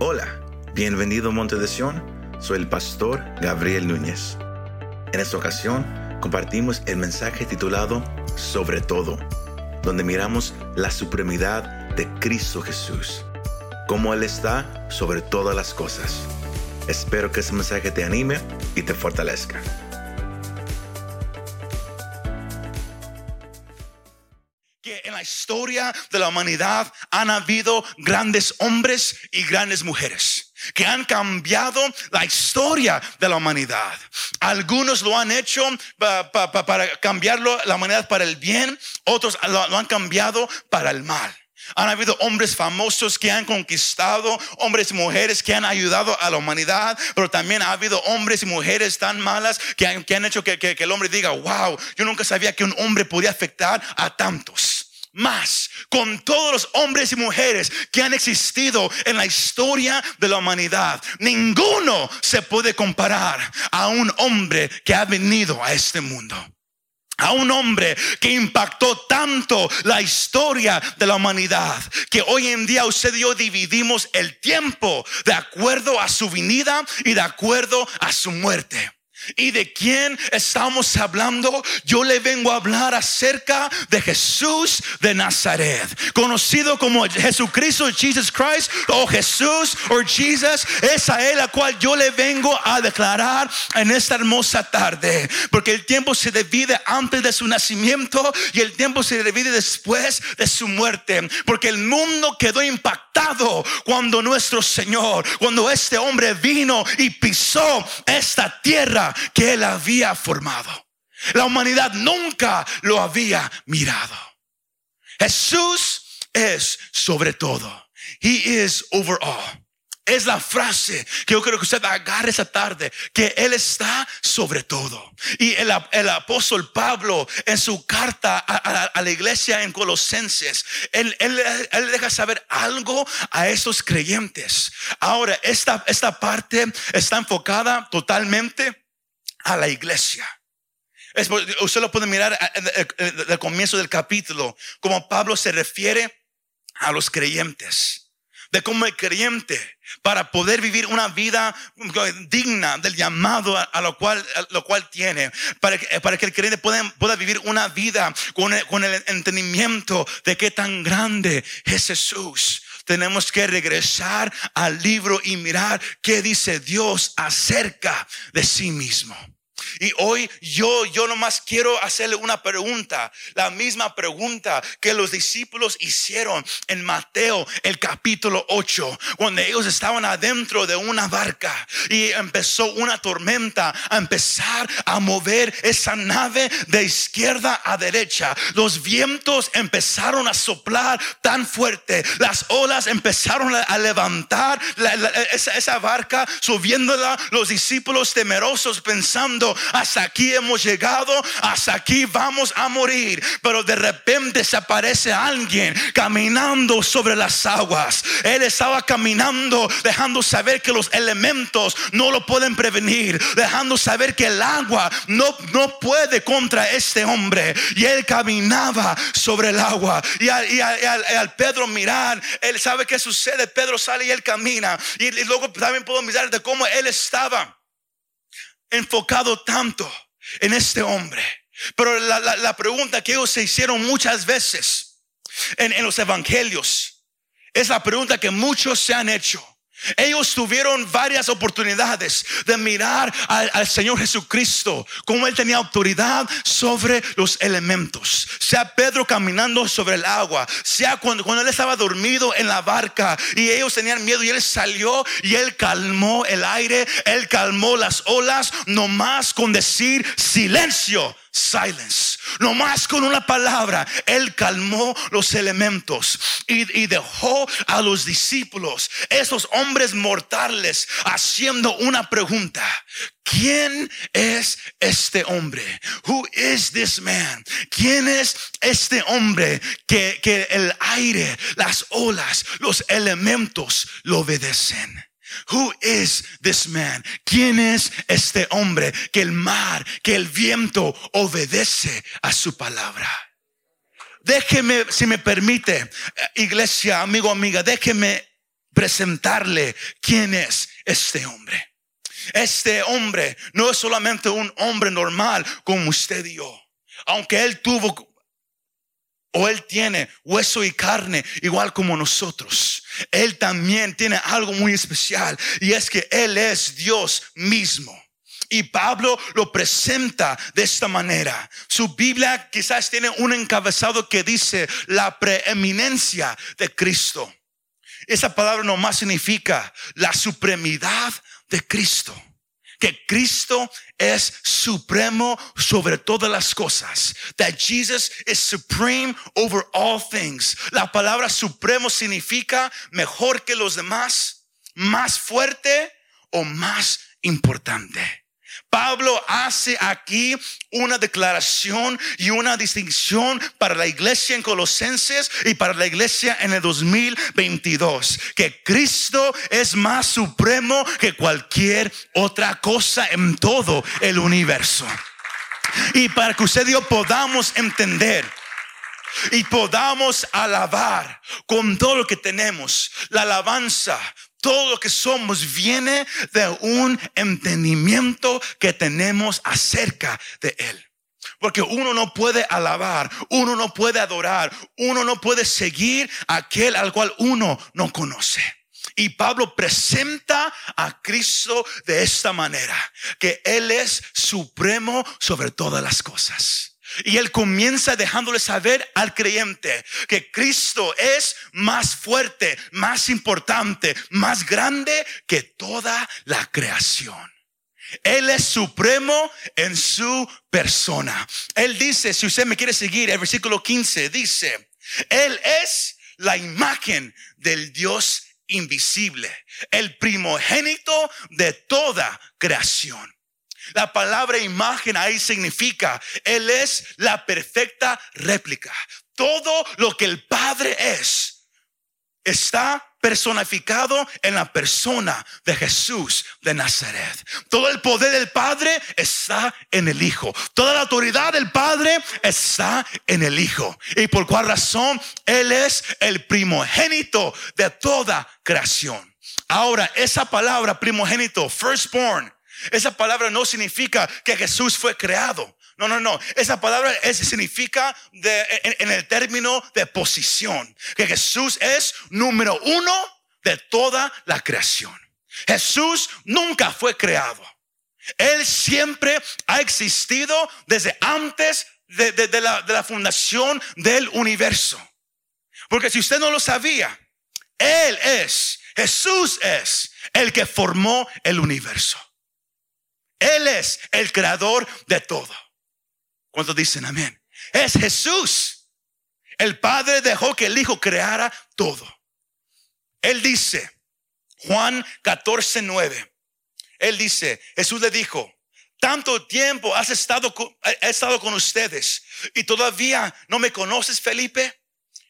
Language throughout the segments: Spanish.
Hola, bienvenido a Monte de Sion. Soy el pastor Gabriel Núñez. En esta ocasión compartimos el mensaje titulado Sobre todo, donde miramos la supremidad de Cristo Jesús, cómo Él está sobre todas las cosas. Espero que ese mensaje te anime y te fortalezca. Historia de la humanidad han habido grandes hombres y grandes mujeres que han cambiado la historia de la humanidad. Algunos lo han hecho para cambiarlo la humanidad para el bien, otros lo, han cambiado para el mal. Han habido hombres famosos que han conquistado, hombres y mujeres que han ayudado a la humanidad, pero también ha habido hombres y mujeres tan malas que han, hecho que, que el hombre diga, wow, yo nunca sabía que un hombre podía afectar a tantos más con todos los hombres y mujeres que han existido en la historia de la humanidad. Ninguno se puede comparar a un hombre que ha venido a este mundo. A un hombre que impactó tanto la historia de la humanidad que hoy en día usted y yo dividimos el tiempo de acuerdo a su venida y de acuerdo a su muerte. ¿Y de quién estamos hablando? Yo le vengo a hablar acerca de Jesús de Nazaret, conocido como Jesucristo, Jesus Christ, o Jesús, o Jesus. Es a él a cual yo le vengo a declarar en esta hermosa tarde, porque el tiempo se divide antes de su nacimiento y el tiempo se divide después de su muerte, porque el mundo quedó impactado cuando nuestro Señor, cuando este hombre vino y pisó esta tierra que él había formado. La humanidad nunca lo había mirado. Jesús es sobre todo. He is over all. Es la frase que yo creo que usted agarre esa tarde, que Él está sobre todo. Y el, apóstol Pablo en su carta a, la iglesia en Colosenses, él, él, deja saber algo a esos creyentes. Ahora, esta, esta parte está enfocada totalmente a la iglesia. usted lo puede mirar del comienzo del capítulo, como Pablo se refiere a los creyentes. De cómo el creyente, para poder vivir una vida digna del llamado a, lo, cual, lo cual tiene, para que, para que el creyente pueda, pueda vivir una vida con el, con el entendimiento de qué tan grande es Jesús tenemos que regresar al libro y mirar qué dice Dios acerca de sí mismo. Y hoy yo, yo nomás quiero hacerle una pregunta, la misma pregunta que los discípulos hicieron en Mateo, el capítulo 8, cuando ellos estaban adentro de una barca y empezó una tormenta a empezar a mover esa nave de izquierda a derecha. Los vientos empezaron a soplar tan fuerte, las olas empezaron a levantar esa, esa barca, subiéndola, los discípulos temerosos pensando, hasta aquí hemos llegado, hasta aquí vamos a morir. Pero de repente se aparece alguien caminando sobre las aguas. Él estaba caminando, dejando saber que los elementos no lo pueden prevenir, dejando saber que el agua no, no puede contra este hombre. Y él caminaba sobre el agua. Y al, Pedro mirar, él sabe qué sucede. Pedro sale y él camina. Y, y luego también puedo mirar de cómo él estaba enfocado tanto en este hombre. Pero la, pregunta que ellos se hicieron muchas veces en, en los evangelios es la pregunta que muchos se han hecho. Ellos tuvieron varias oportunidades de mirar al, Señor Jesucristo, como Él tenía autoridad sobre los elementos. Sea Pedro caminando sobre el agua, sea cuando, cuando Él estaba dormido en la barca y ellos tenían miedo y Él salió y Él calmó el aire, Él calmó las olas, nomás con decir silencio silence. No más con una palabra, él calmó los elementos y, dejó a los discípulos, esos hombres mortales, haciendo una pregunta. ¿Quién es este hombre? Who is this man? ¿Quién es este hombre que, que el aire, las olas, los elementos lo obedecen? Who is this man? ¿Quién es este hombre que el mar, que el viento obedece a su palabra? Déjeme, si me permite, iglesia, amigo, amiga, déjeme presentarle quién es este hombre. Este hombre no es solamente un hombre normal como usted y yo. Aunque él tuvo o él tiene hueso y carne igual como nosotros. Él también tiene algo muy especial y es que él es Dios mismo. Y Pablo lo presenta de esta manera. Su Biblia quizás tiene un encabezado que dice la preeminencia de Cristo. Esa palabra nomás significa la supremidad de Cristo que Cristo es supremo sobre todas las cosas. That Jesus is supreme over all things. La palabra supremo significa mejor que los demás, más fuerte o más importante. Pablo hace aquí una declaración y una distinción para la iglesia en Colosenses y para la iglesia en el 2022. Que Cristo es más supremo que cualquier otra cosa en todo el universo. Y para que usted y yo podamos entender y podamos alabar con todo lo que tenemos. La alabanza todo lo que somos viene de un entendimiento que tenemos acerca de Él. Porque uno no puede alabar, uno no puede adorar, uno no puede seguir aquel al cual uno no conoce. Y Pablo presenta a Cristo de esta manera, que Él es supremo sobre todas las cosas. Y él comienza dejándole saber al creyente que Cristo es más fuerte, más importante, más grande que toda la creación. Él es supremo en su persona. Él dice, si usted me quiere seguir, el versículo 15 dice, Él es la imagen del Dios invisible, el primogénito de toda creación. La palabra imagen ahí significa, Él es la perfecta réplica. Todo lo que el Padre es está personificado en la persona de Jesús de Nazaret. Todo el poder del Padre está en el Hijo. Toda la autoridad del Padre está en el Hijo. ¿Y por cuál razón? Él es el primogénito de toda creación. Ahora, esa palabra primogénito, firstborn, esa palabra no significa que Jesús fue creado. No, no, no. Esa palabra es, significa de, en, el término de posición. Que Jesús es número uno de toda la creación. Jesús nunca fue creado. Él siempre ha existido desde antes de, la, de la fundación del universo. Porque si usted no lo sabía, Él es, Jesús es el que formó el universo. Él es el creador de todo. ¿Cuántos dicen amén? Es Jesús. El Padre dejó que el Hijo creara todo. Él dice, Juan 14, 9. Él dice, Jesús le dijo, tanto tiempo has estado, he estado con ustedes y todavía no me conoces, Felipe.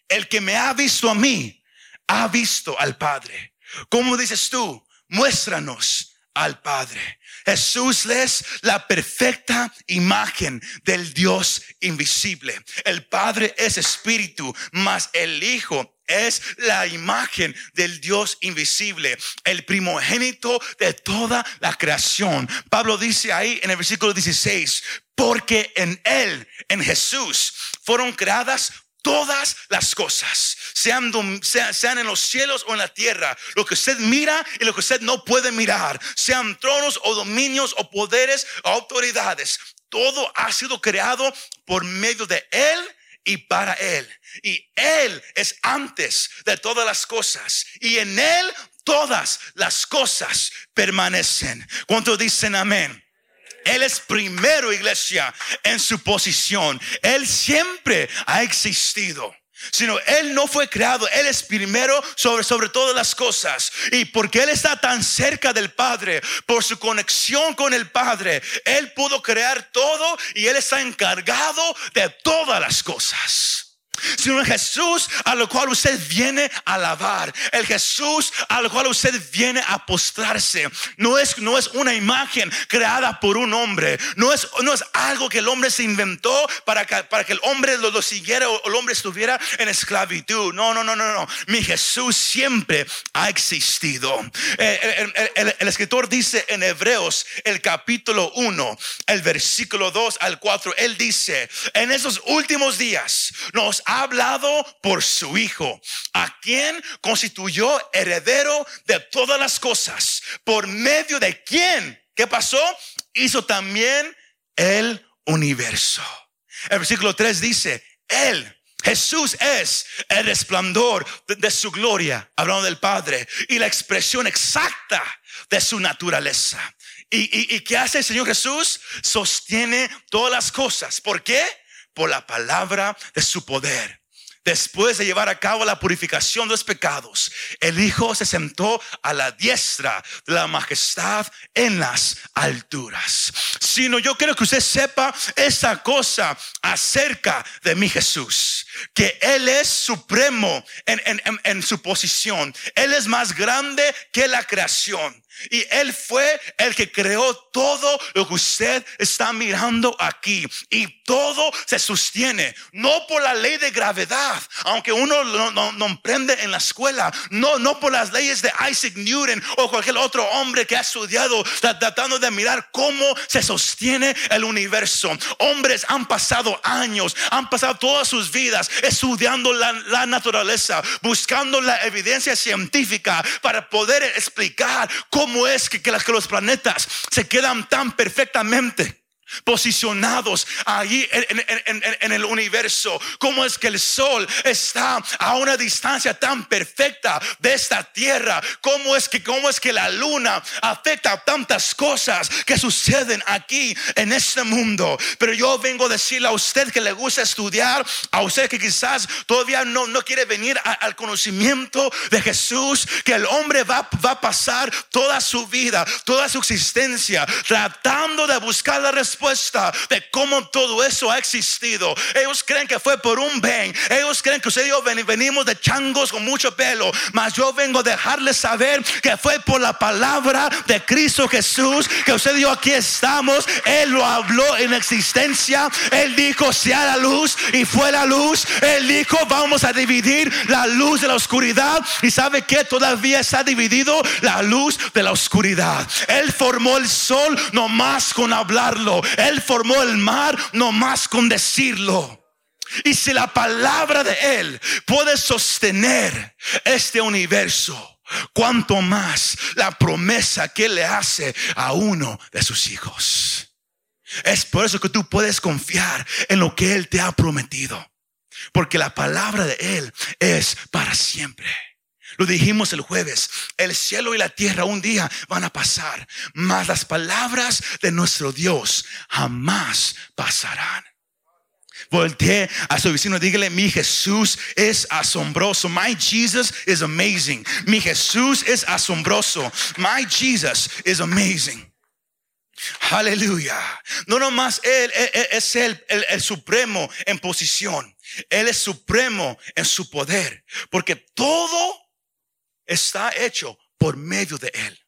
El que me ha visto a mí, ha visto al Padre. ¿Cómo dices tú? Muéstranos al Padre. Jesús es la perfecta imagen del Dios invisible. El Padre es espíritu, mas el Hijo es la imagen del Dios invisible, el primogénito de toda la creación. Pablo dice ahí en el versículo 16, porque en Él, en Jesús, fueron creadas todas las cosas, sean, en los cielos o en la tierra, lo que usted mira y lo que usted no puede mirar, sean tronos o dominios o poderes o autoridades, todo ha sido creado por medio de Él y para Él. Y Él es antes de todas las cosas. Y en Él todas las cosas permanecen. ¿Cuántos dicen amén? Él es primero, iglesia, en su posición. Él siempre ha existido. Sino Él no fue creado, Él es primero sobre, sobre todas las cosas. Y porque Él está tan cerca del Padre, por su conexión con el Padre, Él pudo crear todo y Él está encargado de todas las cosas. Sino el Jesús a lo cual usted viene a alabar, el Jesús a lo cual usted viene a postrarse. No es, no es una imagen creada por un hombre, no es, no es algo que el hombre se inventó para que, para que el hombre lo, lo siguiera o el hombre estuviera en esclavitud. No, no, no, no, no. Mi Jesús siempre ha existido. Eh, el, el escritor dice en Hebreos, el capítulo 1, el versículo 2 al 4, él dice, en esos últimos días nos ha hablado por su Hijo, a quien constituyó heredero de todas las cosas, por medio de quien, ¿qué pasó? Hizo también el universo. El versículo 3 dice, Él, Jesús es el resplandor de, su gloria, hablando del Padre, y la expresión exacta de su naturaleza. ¿Y, y, qué hace el Señor Jesús? Sostiene todas las cosas. ¿Por qué? Por la palabra de su poder. Después de llevar a cabo la purificación de los pecados, el Hijo se sentó a la diestra de la majestad en las alturas. Sino yo quiero que usted sepa esta cosa acerca de mi Jesús, que Él es supremo en, en su posición. Él es más grande que la creación. Y Él fue el que creó todo lo que usted está mirando aquí. Y todo se sostiene, no por la ley de gravedad, aunque uno no, no, emprende en la escuela, no, no por las leyes de Isaac Newton o cualquier otro hombre que ha estudiado tratando de mirar cómo se sostiene el universo. Hombres han pasado años, han pasado todas sus vidas estudiando la naturaleza, buscando la evidencia científica para poder explicar cómo cómo es que, que, los planetas se quedan tan perfectamente posicionados ahí en, el universo. Cómo es que el sol está a una distancia tan perfecta de esta tierra. Cómo es que, cómo es que la luna afecta tantas cosas que suceden aquí en este mundo. Pero yo vengo a decirle a usted que le gusta estudiar, a usted que quizás todavía no, no quiere venir al conocimiento de Jesús, que el hombre va, va a pasar toda su vida, toda su existencia, tratando de buscar la respuesta de cómo todo eso ha existido. Ellos creen que fue por un bien. Ellos creen que usted y yo venimos de changos con mucho pelo. Mas yo vengo a dejarles saber que fue por la palabra de Cristo Jesús que usted y yo aquí estamos. Él lo habló en existencia. Él dijo, sea la luz y fue la luz. Él dijo, vamos a dividir la luz de la oscuridad. Y sabe que todavía está dividido la luz de la oscuridad. Él formó el sol no más con hablarlo. Él formó el mar no más con decirlo. Y si la palabra de Él puede sostener este universo, cuanto más la promesa que le hace a uno de sus hijos. Es por eso que tú puedes confiar en lo que Él te ha prometido. Porque la palabra de Él es para siempre. Lo dijimos el jueves, el cielo y la tierra un día van a pasar, mas las palabras de nuestro Dios jamás pasarán. Voltee a su vecino, dígale, mi Jesús es asombroso. My Jesus is amazing. Mi Jesús es asombroso. My Jesus is amazing. Aleluya. No nomás Él, es el, el, supremo en posición. Él es supremo en su poder. Porque todo está hecho por medio de Él.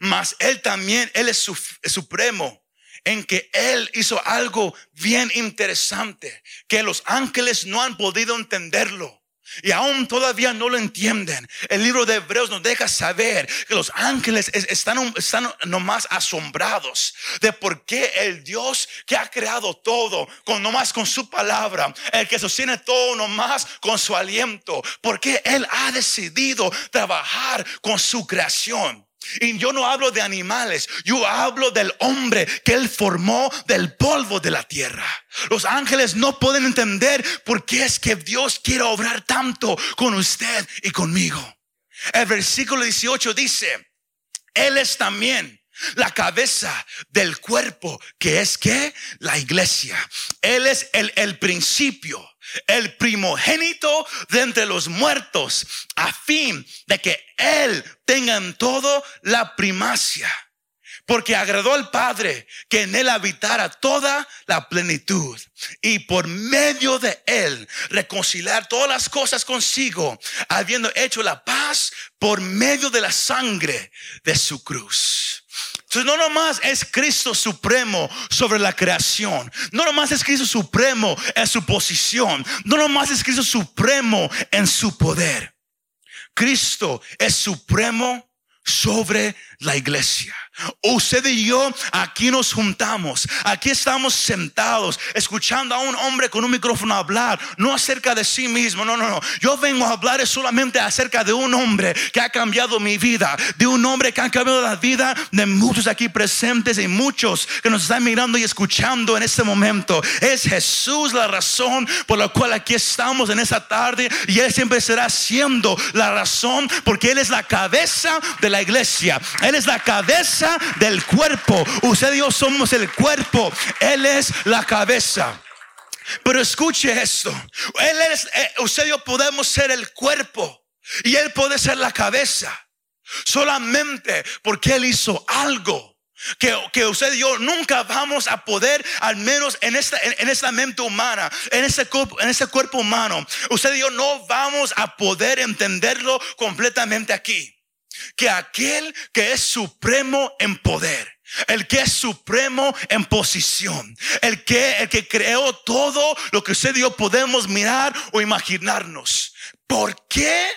Mas Él también, Él es, supremo en que Él hizo algo bien interesante, que los ángeles no han podido entenderlo. Y aún todavía no lo entienden. El libro de Hebreos nos deja saber que los ángeles están, están nomás asombrados de por qué el Dios que ha creado todo, con nomás con su palabra, el que sostiene todo nomás con su aliento, porque Él ha decidido trabajar con su creación. Y yo no hablo de animales, yo hablo del hombre que Él formó del polvo de la tierra. Los ángeles no pueden entender por qué es que Dios quiere obrar tanto con usted y conmigo. El versículo 18 dice, Él es también la cabeza del cuerpo que es que la iglesia. Él es el, principio el primogénito de entre los muertos, a fin de que Él tenga en todo la primacia. porque agradó al Padre que en él habitara toda la plenitud y por medio de él reconciliar todas las cosas consigo, habiendo hecho la paz por medio de la sangre de su cruz. Entonces no nomás es Cristo supremo sobre la creación, no nomás es Cristo supremo en su posición, no nomás es Cristo supremo en su poder. Cristo es supremo sobre la iglesia. Usted y yo aquí nos juntamos, aquí estamos sentados, escuchando a un hombre con un micrófono hablar, no acerca de sí mismo, no, no, no. Yo vengo a hablar solamente acerca de un hombre que ha cambiado mi vida, de un hombre que ha cambiado la vida de muchos aquí presentes y muchos que nos están mirando y escuchando en este momento. Es Jesús la razón por la cual aquí estamos en esta tarde y Él siempre será siendo la razón porque Él es la cabeza de la iglesia, Él es la cabeza del cuerpo. Usted y yo somos el cuerpo. Él es la cabeza. Pero escuche esto. Él es, eh, usted y yo podemos ser el cuerpo y Él puede ser la cabeza. Solamente porque Él hizo algo. Que, que, usted y yo nunca vamos a poder, al menos en esta, en, esta mente humana, en ese, en ese cuerpo humano, usted y yo no vamos a poder entenderlo completamente aquí que aquel que es supremo en poder, el que es supremo en posición, el que, el que creó todo lo que usted y yo podemos mirar o imaginarnos. ¿Por qué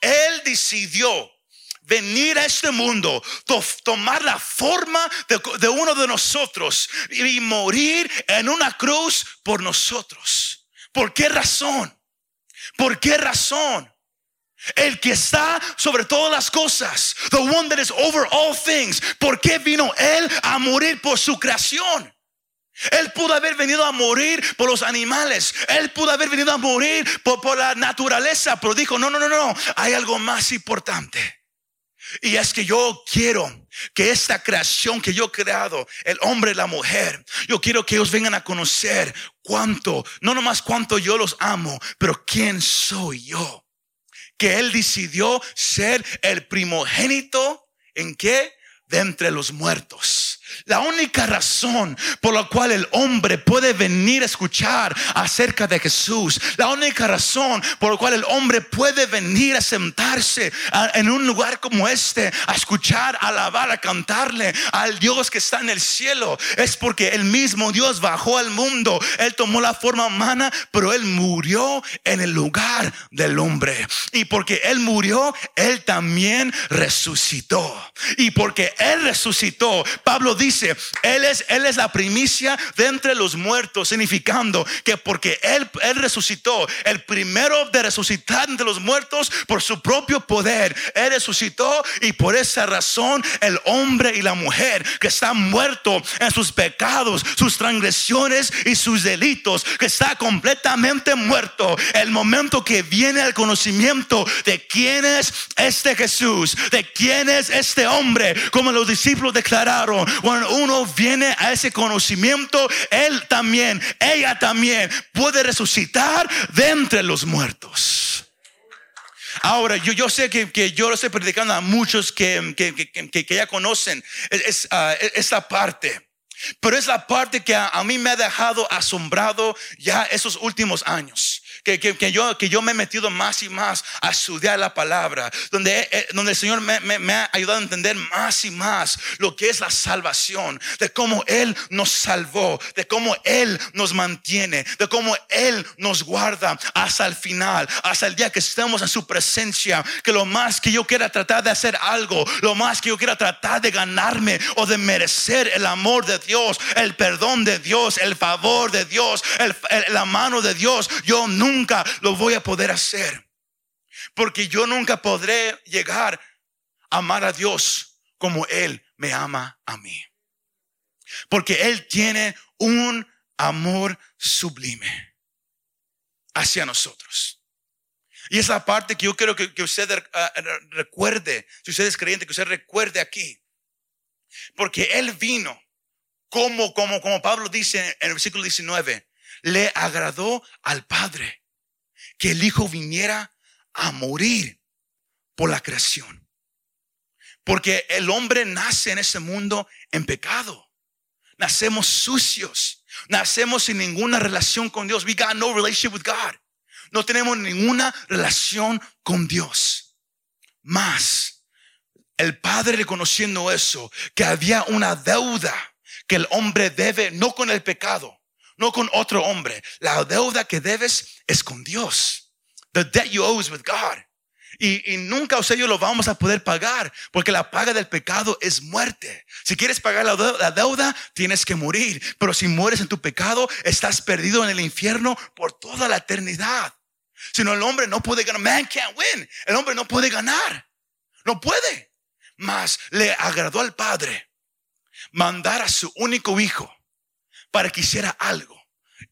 Él decidió venir a este mundo, tomar la forma de, de uno de nosotros y morir en una cruz por nosotros? ¿Por qué razón? ¿Por qué razón? El que está sobre todas las cosas. The one that is over all things. ¿Por qué vino Él a morir por su creación? Él pudo haber venido a morir por los animales. Él pudo haber venido a morir por, por la naturaleza. Pero dijo, no, no, no, no. Hay algo más importante. Y es que yo quiero que esta creación que yo he creado, el hombre y la mujer, yo quiero que ellos vengan a conocer cuánto, no nomás cuánto yo los amo, pero quién soy yo que Él decidió ser el primogénito en qué? De entre los muertos. La única razón por la cual el hombre puede venir a escuchar acerca de Jesús, la única razón por la cual el hombre puede venir a sentarse en un lugar como este, a escuchar, a alabar, a cantarle al Dios que está en el cielo, es porque el mismo Dios bajó al mundo. Él tomó la forma humana, pero Él murió en el lugar del hombre. Y porque Él murió, Él también resucitó. Y porque Él resucitó, Pablo dice, él es, él es la primicia de entre los muertos, significando que porque él, él resucitó, el primero de resucitar entre los muertos por su propio poder, Él resucitó y por esa razón el hombre y la mujer que están muertos en sus pecados, sus transgresiones y sus delitos, que está completamente muerto, el momento que viene al conocimiento de quién es este Jesús, de quién es este hombre, como los discípulos declararon, uno viene a ese conocimiento, él también, ella también puede resucitar de entre los muertos. Ahora, yo, sé que, yo lo estoy predicando a muchos que, ya conocen es, uh, esta parte. Pero es la parte que a, mí me ha dejado asombrado ya esos últimos años que, que, yo, que yo me he metido más y más a estudiar la palabra, donde, eh, donde el Señor me, ha ayudado a entender más y más lo que es la salvación, de cómo Él nos salvó, de cómo Él nos mantiene, de cómo Él nos guarda hasta el final, hasta el día que estemos en su presencia, que lo más que yo quiera tratar de hacer algo, lo más que yo quiera tratar de ganarme o de merecer el amor de Dios, el perdón de Dios, el favor de Dios, la mano de Dios, yo nunca nunca lo voy a poder hacer. Porque yo nunca podré llegar a amar a Dios como Él me ama a mí. Porque Él tiene un amor sublime hacia nosotros. Y esa parte que yo quiero que, usted ah, recuerde, si usted es creyente, que usted recuerde aquí. Porque Él vino, como, como, como Pablo dice en el versículo 19, le agradó al Padre que el Hijo viniera a morir por la creación. Porque el hombre nace en ese mundo en pecado. Nacemos sucios. Nacemos sin ninguna relación con Dios. We got no relationship with God. No tenemos ninguna relación con Dios. Más, el Padre reconociendo eso, que había una deuda que el hombre debe, no con el pecado, no con otro hombre. La deuda que debes es con Dios. The debt you owe is with God. Y, nunca o sea, yo lo vamos a poder pagar, porque la paga del pecado es muerte. Si quieres pagar la deuda, la deuda, tienes que morir. Pero si mueres en tu pecado, estás perdido en el infierno por toda la eternidad. Si no, el hombre no puede ganar. Man can't win. El hombre no puede ganar. No puede. Mas le agradó al Padre mandar a su único hijo para que hiciera algo.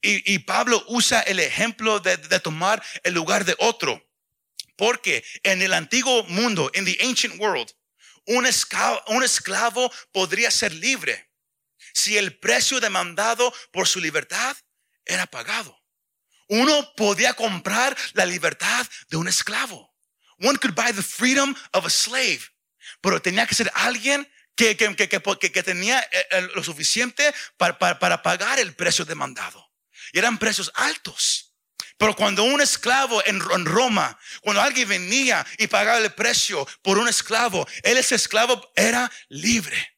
Y, Pablo usa el ejemplo de, tomar el lugar de otro. Porque en el antiguo mundo, en the ancient world, un esclavo, un esclavo podría ser libre si el precio demandado por su libertad era pagado. Uno podía comprar la libertad de un esclavo. One could buy the freedom of a slave. Pero tenía que ser alguien que, que, que, que tenía eh, eh, lo suficiente para, pagar el precio demandado. Y eran precios altos. Pero cuando un esclavo en, Roma, cuando alguien venía y pagaba el precio por un esclavo, él ese esclavo era libre.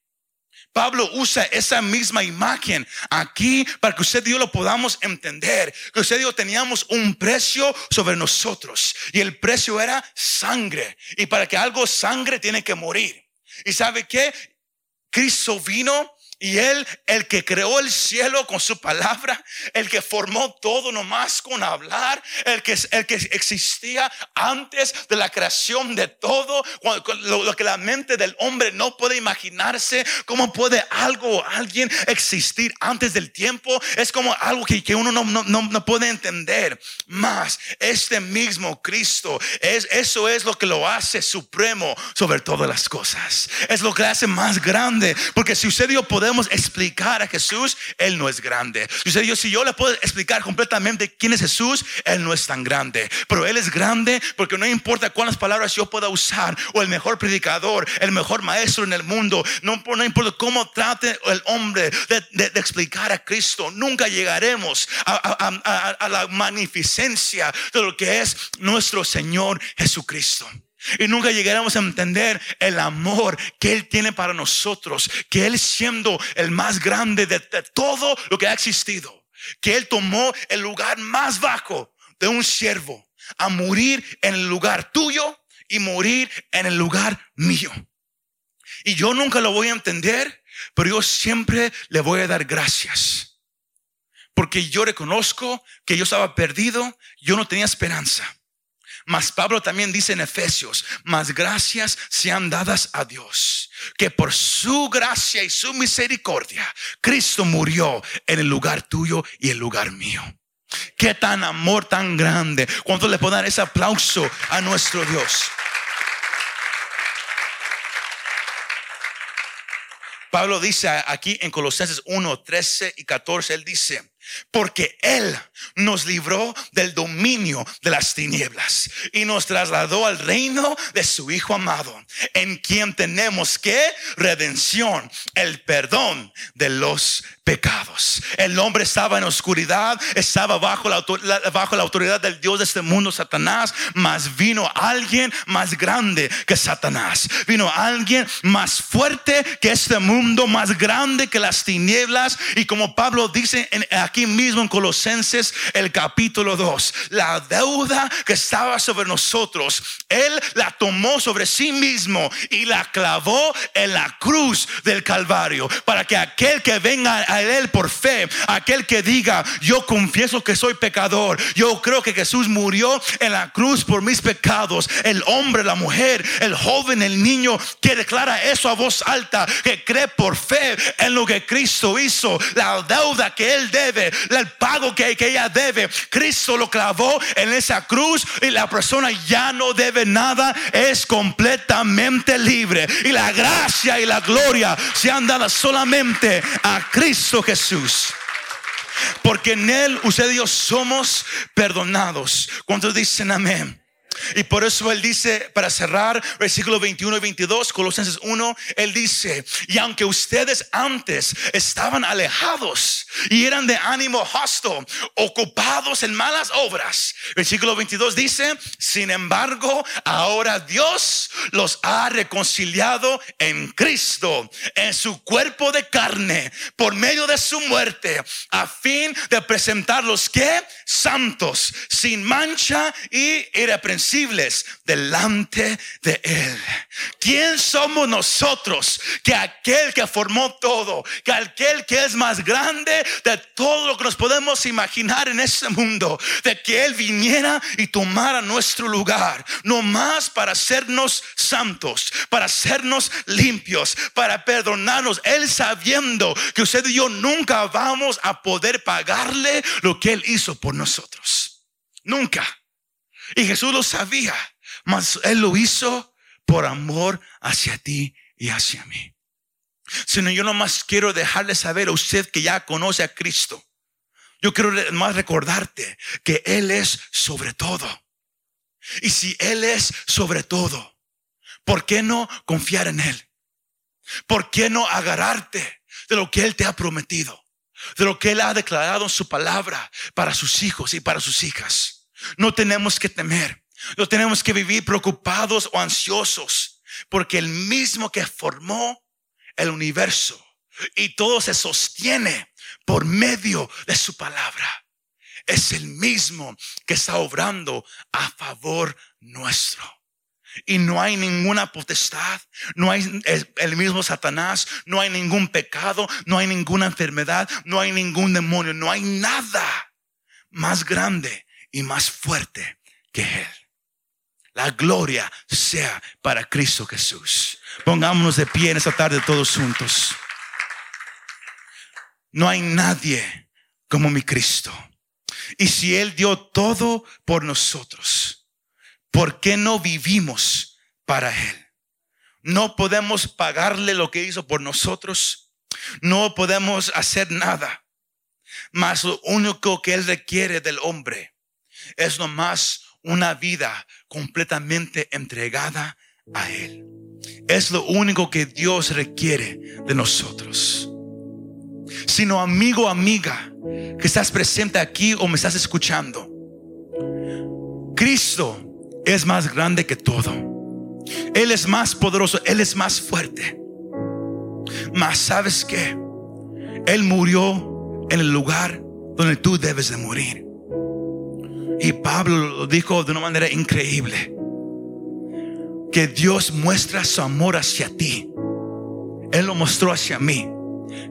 Pablo usa esa misma imagen aquí para que usted y yo lo podamos entender. Que usted y yo teníamos un precio sobre nosotros y el precio era sangre. Y para que algo sangre tiene que morir. ¿Y sabe qué? Cristo vino y Él, el que creó el cielo con su palabra, el que formó todo nomás con hablar, el que, el que existía antes de la creación de todo, lo, que la mente del hombre no puede imaginarse, cómo puede algo o alguien existir antes del tiempo, es como algo que, que uno no, no, no, puede entender. Más, este mismo Cristo, es, eso es lo que lo hace supremo sobre todas las cosas. Es lo que hace más grande, porque si usted y yo podemos explicar a Jesús, Él no es grande. Usted yo, si yo le puedo explicar completamente quién es Jesús, Él no es tan grande. Pero Él es grande porque no importa cuántas palabras yo pueda usar, o el mejor predicador, el mejor maestro en el mundo, no, no importa cómo trate el hombre de, explicar a Cristo, nunca llegaremos a la magnificencia de lo que es nuestro Señor Jesucristo. Y nunca llegaremos a entender el amor que Él tiene para nosotros, que Él siendo el más grande de, todo lo que ha existido, que Él tomó el lugar más bajo de un siervo a morir en el lugar tuyo y morir en el lugar mío. Y yo nunca lo voy a entender, pero yo siempre le voy a dar gracias. Porque yo reconozco que yo estaba perdido, yo no tenía esperanza. Mas Pablo también dice en Efesios, más gracias sean dadas a Dios, que por su gracia y su misericordia, Cristo murió en el lugar tuyo y el lugar mío. Qué tan amor tan grande. ¿Cuánto le puedo dar ese aplauso a nuestro Dios? Pablo dice aquí en Colosenses 1, 13 y 14, él dice, porque Él nos libró del dominio de las tinieblas y nos trasladó al reino de su Hijo amado, en quien tenemos que redención, el perdón de los pecados. El hombre estaba en oscuridad, estaba bajo la, bajo la autoridad del Dios de este mundo, Satanás, mas vino alguien más grande que Satanás. Vino alguien más fuerte que este mundo, más grande que las tinieblas. Y como Pablo dice aquí mismo en Colosenses, el capítulo 2, la deuda que estaba sobre nosotros, Él la tomó sobre sí mismo y la clavó en la cruz del Calvario, para que aquel que venga a Él por fe, aquel que diga, yo confieso que soy pecador, yo creo que Jesús murió en la cruz por mis pecados, el hombre, la mujer, el joven, el niño que declara eso a voz alta, que cree por fe en lo que Cristo hizo, la deuda que Él debe, el pago que, que ella debe, Cristo lo clavó en esa cruz y la persona ya no debe nada, es completamente libre. Y la gracia y la gloria se han dado solamente a Cristo Jesús. Porque en Él, usted y yo somos perdonados. ¿Cuántos dicen amén? Y por eso él dice, para cerrar, versículo 21 y 22, Colosenses 1, él dice, y aunque ustedes antes estaban alejados y eran de ánimo hostil, ocupados en malas obras, versículo 22 dice, sin embargo, ahora Dios los ha reconciliado en Cristo, en su cuerpo de carne, por medio de su muerte, a fin de presentarlos que santos, sin mancha y delante de Él. ¿Quién somos nosotros que aquel que formó todo, que aquel que es más grande de todo lo que nos podemos imaginar en este mundo, de que Él viniera y tomara nuestro lugar, no más para hacernos santos, para hacernos limpios, para perdonarnos, Él sabiendo que usted y yo nunca vamos a poder pagarle lo que Él hizo por nosotros. Nunca. Y Jesús lo sabía, mas Él lo hizo por amor hacia ti y hacia mí. Sino yo nomás quiero dejarle saber a usted que ya conoce a Cristo. Yo quiero más recordarte que Él es sobre todo. Y si Él es sobre todo, ¿por qué no confiar en Él? ¿Por qué no agarrarte de lo que Él te ha prometido? De lo que Él ha declarado en su palabra para sus hijos y para sus hijas. No tenemos que temer. No tenemos que vivir preocupados o ansiosos. Porque el mismo que formó el universo y todo se sostiene por medio de su palabra. Es el mismo que está obrando a favor nuestro. Y no hay ninguna potestad, no hay el mismo Satanás, no hay ningún pecado, no hay ninguna enfermedad, no hay ningún demonio, no hay nada más grande y más fuerte que Él. La gloria sea para Cristo Jesús. Pongámonos de pie en esta tarde todos juntos. No hay nadie como mi Cristo. Y si Él dio todo por nosotros, ¿por qué no vivimos para Él? No podemos pagarle lo que hizo por nosotros. No podemos hacer nada. Mas lo único que Él requiere del hombre es nomás una vida completamente entregada a Él. Es lo único que Dios requiere de nosotros. Sino amigo, amiga, que estás presente aquí o me estás escuchando. Cristo es más grande que todo. Él es más poderoso, Él es más fuerte. Mas sabes que Él murió en el lugar donde tú debes de morir. Y Pablo lo dijo de una manera increíble. Que Dios muestra su amor hacia ti. Él lo mostró hacia mí.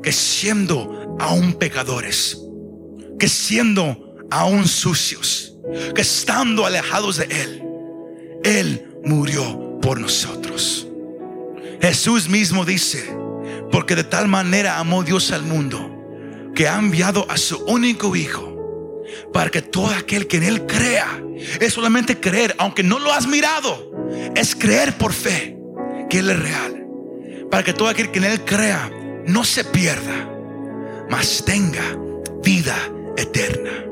Que siendo aún pecadores, que siendo aún sucios, que estando alejados de Él, Él murió por nosotros. Jesús mismo dice, porque de tal manera amó Dios al mundo, que ha enviado a su único Hijo para que todo aquel que en Él crea, es solamente creer, aunque no lo has mirado, es creer por fe que Él es real. Para que todo aquel que en Él crea no se pierda, mas tenga vida eterna.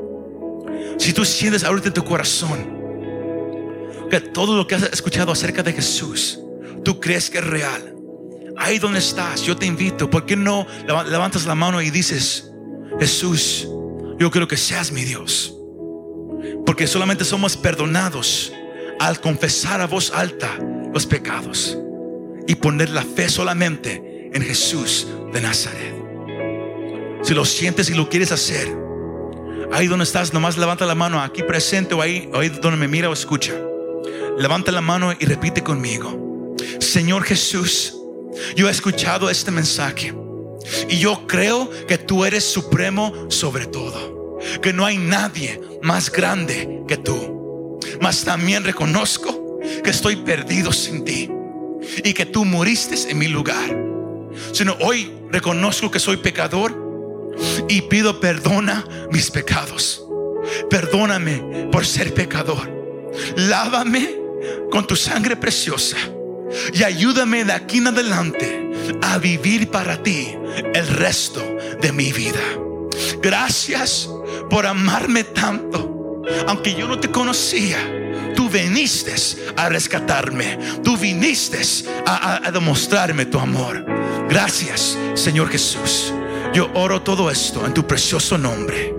Si tú sientes ahorita en tu corazón que todo lo que has escuchado acerca de Jesús, tú crees que es real, ahí donde estás, yo te invito, ¿por qué no levantas la mano y dices, Jesús, yo quiero que seas mi Dios. Porque solamente somos perdonados al confesar a voz alta los pecados y poner la fe solamente en Jesús de Nazaret. Si lo sientes y lo quieres hacer, ahí donde estás, nomás levanta la mano aquí presente o ahí, ahí donde me mira o escucha. Levanta la mano y repite conmigo. Señor Jesús, yo he escuchado este mensaje y yo creo que tú eres supremo sobre todo. Que no hay nadie más grande que tú. Mas también reconozco que estoy perdido sin ti. Y que tú moriste en mi lugar. Sino hoy reconozco que soy pecador y pido perdona mis pecados. Perdóname por ser pecador. Lávame con tu sangre preciosa y ayúdame de aquí en adelante a vivir para ti el resto de mi vida. Gracias por amarme tanto, aunque yo no te conocía, tú viniste a rescatarme. Tú viniste a, demostrarme tu amor. Gracias, Señor Jesús. Yo oro todo esto en tu precioso nombre.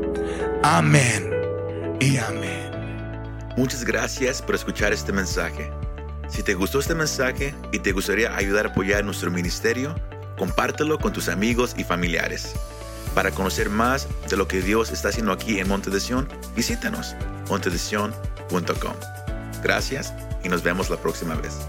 Amén y amén. Muchas gracias por escuchar este mensaje. Si te gustó este mensaje y te gustaría ayudar a apoyar nuestro ministerio, compártelo con tus amigos y familiares. Para conocer más de lo que Dios está haciendo aquí en Monte de visítanos montedesion.com. Gracias y nos vemos la próxima vez.